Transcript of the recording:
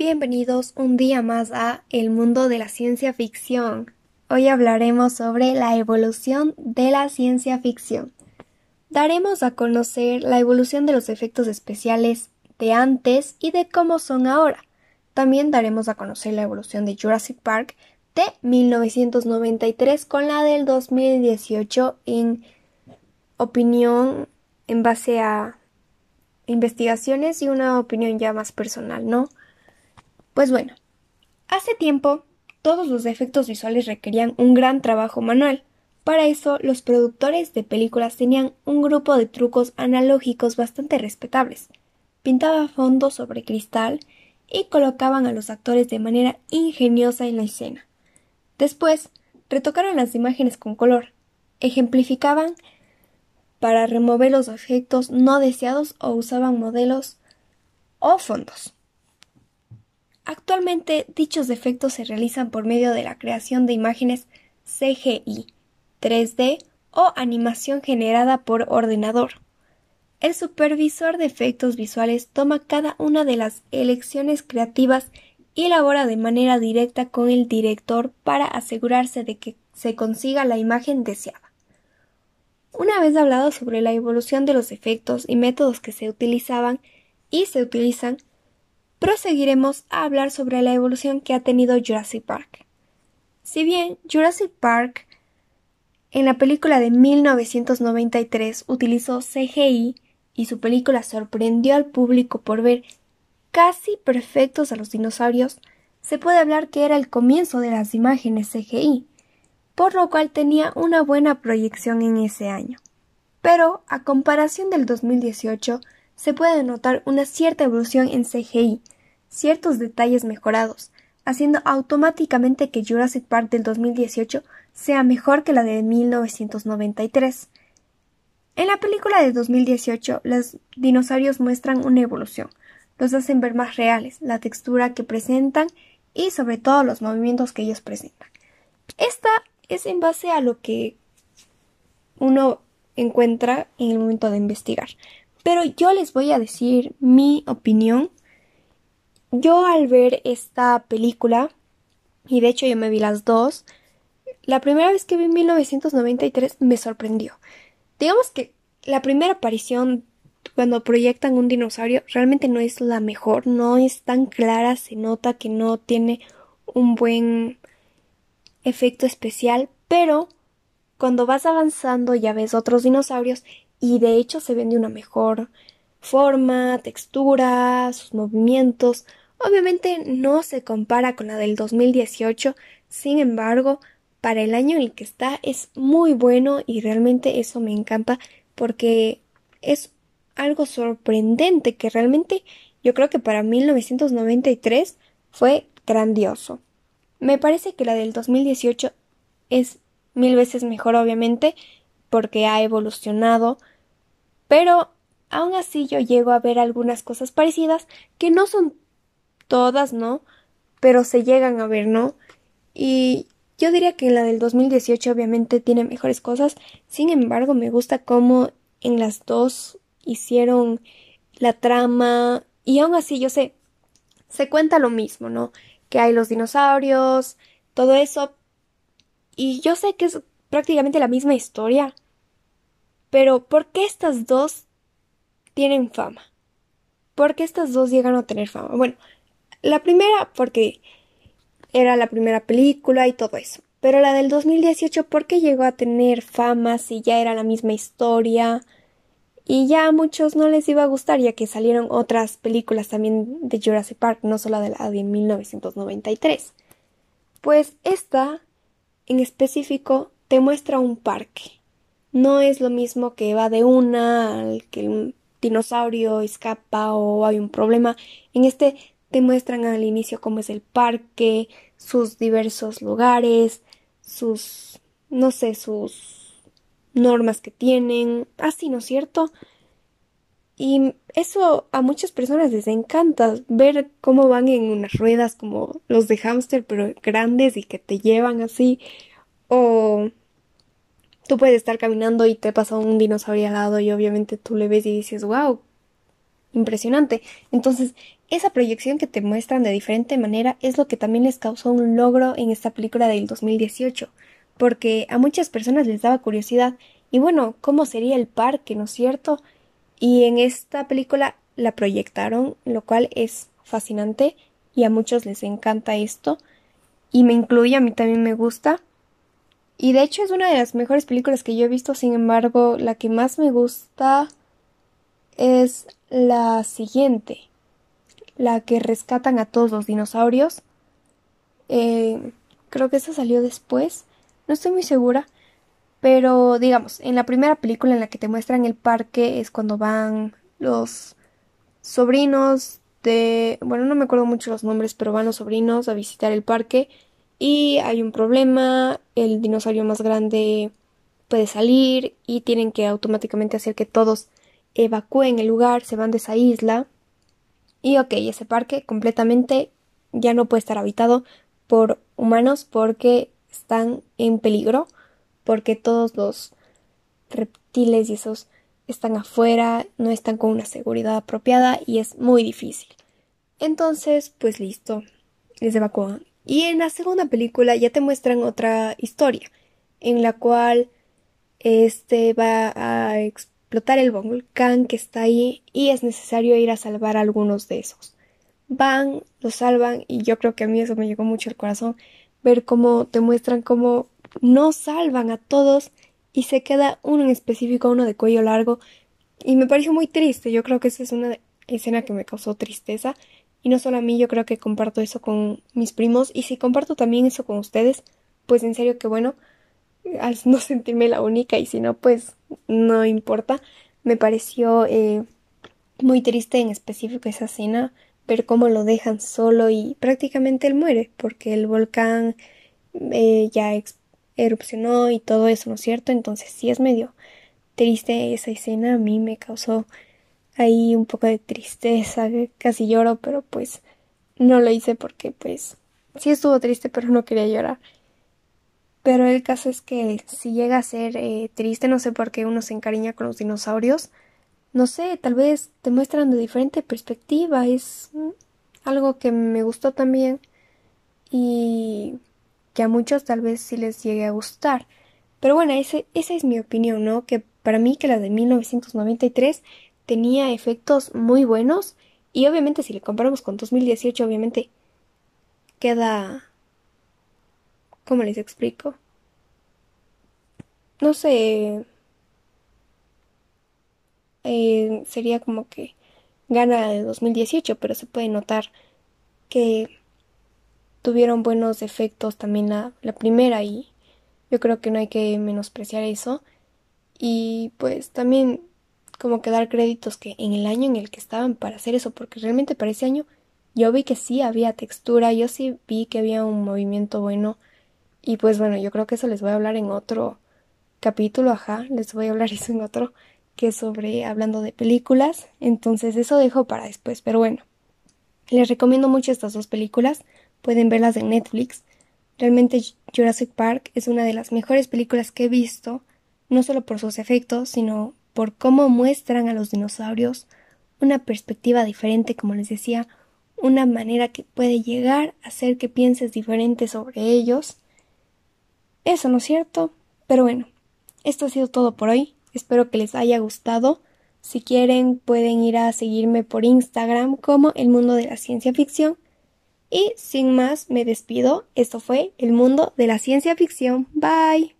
Bienvenidos un día más a El mundo de la ciencia ficción. Hoy hablaremos sobre la evolución de la ciencia ficción. Daremos a conocer la evolución de los efectos especiales de antes y de cómo son ahora. También daremos a conocer la evolución de Jurassic Park de 1993 con la del 2018 en opinión en base a investigaciones y una opinión ya más personal, ¿no? Pues bueno, hace tiempo todos los efectos visuales requerían un gran trabajo manual. Para eso, los productores de películas tenían un grupo de trucos analógicos bastante respetables. Pintaba fondos sobre cristal y colocaban a los actores de manera ingeniosa en la escena. Después, retocaron las imágenes con color, ejemplificaban para remover los efectos no deseados o usaban modelos o fondos. Actualmente dichos efectos se realizan por medio de la creación de imágenes CGI, 3D o animación generada por ordenador. El supervisor de efectos visuales toma cada una de las elecciones creativas y labora de manera directa con el director para asegurarse de que se consiga la imagen deseada. Una vez hablado sobre la evolución de los efectos y métodos que se utilizaban y se utilizan, proseguiremos a hablar sobre la evolución que ha tenido Jurassic Park. Si bien Jurassic Park en la película de 1993 utilizó CGI y su película sorprendió al público por ver casi perfectos a los dinosaurios, se puede hablar que era el comienzo de las imágenes CGI por lo cual tenía una buena proyección en ese año. Pero, a comparación del 2018, se puede notar una cierta evolución en CGI, ciertos detalles mejorados, haciendo automáticamente que Jurassic Park del 2018 sea mejor que la de 1993. En la película de 2018, los dinosaurios muestran una evolución, los hacen ver más reales, la textura que presentan y sobre todo los movimientos que ellos presentan. Esta es en base a lo que uno encuentra en el momento de investigar. Pero yo les voy a decir mi opinión. Yo al ver esta película, y de hecho yo me vi las dos, la primera vez que vi en 1993 me sorprendió. Digamos que la primera aparición cuando proyectan un dinosaurio realmente no es la mejor, no es tan clara, se nota que no tiene un buen efecto especial, pero cuando vas avanzando ya ves otros dinosaurios y de hecho se ven de una mejor forma, textura, sus movimientos. Obviamente no se compara con la del 2018, sin embargo, para el año en el que está es muy bueno y realmente eso me encanta porque es algo sorprendente que realmente yo creo que para 1993 fue grandioso. Me parece que la del 2018 es mil veces mejor, obviamente, porque ha evolucionado, pero aún así yo llego a ver algunas cosas parecidas que no son todas, ¿no? Pero se llegan a ver, ¿no? Y yo diría que la del 2018 obviamente tiene mejores cosas, sin embargo me gusta cómo en las dos hicieron la trama y aún así yo sé, se cuenta lo mismo, ¿no? que hay los dinosaurios, todo eso. Y yo sé que es prácticamente la misma historia. Pero ¿por qué estas dos tienen fama? ¿Por qué estas dos llegan a tener fama? Bueno, la primera porque era la primera película y todo eso. Pero la del 2018, ¿por qué llegó a tener fama si ya era la misma historia? y ya a muchos no les iba a gustar ya que salieron otras películas también de Jurassic Park, no solo de la de 1993. Pues esta en específico te muestra un parque. No es lo mismo que va de una al que un dinosaurio escapa o hay un problema. En este te muestran al inicio cómo es el parque, sus diversos lugares, sus no sé, sus normas que tienen, así, ¿no es cierto? Y eso a muchas personas les encanta ver cómo van en unas ruedas como los de hámster, pero grandes y que te llevan así. O tú puedes estar caminando y te pasa un dinosaurio al lado y obviamente tú le ves y dices, wow, impresionante. Entonces, esa proyección que te muestran de diferente manera es lo que también les causó un logro en esta película del 2018, porque a muchas personas les daba curiosidad y bueno, ¿cómo sería el parque, no es cierto? Y en esta película la proyectaron, lo cual es fascinante y a muchos les encanta esto y me incluye, a mí también me gusta. Y de hecho es una de las mejores películas que yo he visto, sin embargo, la que más me gusta es la siguiente, la que rescatan a todos los dinosaurios. Eh, creo que esa salió después, no estoy muy segura, pero digamos, en la primera película en la que te muestran el parque es cuando van los sobrinos de, bueno, no me acuerdo mucho los nombres, pero van los sobrinos a visitar el parque y hay un problema, el dinosaurio más grande puede salir y tienen que automáticamente hacer que todos evacúen el lugar, se van de esa isla y ok, ese parque completamente ya no puede estar habitado por humanos porque están en peligro, porque todos los reptiles y esos están afuera, no están con una seguridad apropiada y es muy difícil. Entonces, pues listo, les evacúan. Y en la segunda película ya te muestran otra historia, en la cual este va a explotar el volcán que está ahí y es necesario ir a salvar a algunos de esos. Van, los salvan y yo creo que a mí eso me llegó mucho al corazón ver cómo te muestran cómo no salvan a todos y se queda uno en específico, uno de cuello largo y me pareció muy triste. Yo creo que esa es una escena que me causó tristeza y no solo a mí, yo creo que comparto eso con mis primos y si comparto también eso con ustedes, pues en serio que bueno, al no sentirme la única y si no, pues no importa. Me pareció eh, muy triste en específico esa escena, ver cómo lo dejan solo y prácticamente él muere porque el volcán eh, ya erupcionó y todo eso, ¿no es cierto? Entonces sí es medio triste esa escena, a mí me causó ahí un poco de tristeza, casi lloro, pero pues no lo hice porque pues sí estuvo triste, pero no quería llorar. Pero el caso es que si llega a ser eh, triste, no sé por qué uno se encariña con los dinosaurios. No sé, tal vez te muestran de diferente perspectiva. Es mm, algo que me gustó también y que a muchos tal vez sí les llegue a gustar. Pero bueno, ese, esa es mi opinión, ¿no? Que para mí que la de 1993 tenía efectos muy buenos y obviamente si le comparamos con 2018 obviamente queda ¿Cómo les explico? No sé. Eh, sería como que gana de 2018, pero se puede notar que tuvieron buenos efectos también la, la primera y yo creo que no hay que menospreciar eso. Y pues también como que dar créditos que en el año en el que estaban para hacer eso, porque realmente para ese año yo vi que sí había textura, yo sí vi que había un movimiento bueno y pues bueno, yo creo que eso les voy a hablar en otro capítulo, ajá, les voy a hablar eso en otro, que es sobre hablando de películas. Entonces eso dejo para después, pero bueno. Les recomiendo mucho estas dos películas, pueden verlas en Netflix. Realmente Jurassic Park es una de las mejores películas que he visto, no solo por sus efectos, sino por cómo muestran a los dinosaurios una perspectiva diferente, como les decía, una manera que puede llegar a hacer que pienses diferente sobre ellos. Eso no es cierto. Pero bueno, esto ha sido todo por hoy. Espero que les haya gustado. Si quieren pueden ir a seguirme por Instagram como El Mundo de la Ciencia Ficción. Y sin más me despido. Esto fue El Mundo de la Ciencia Ficción. Bye.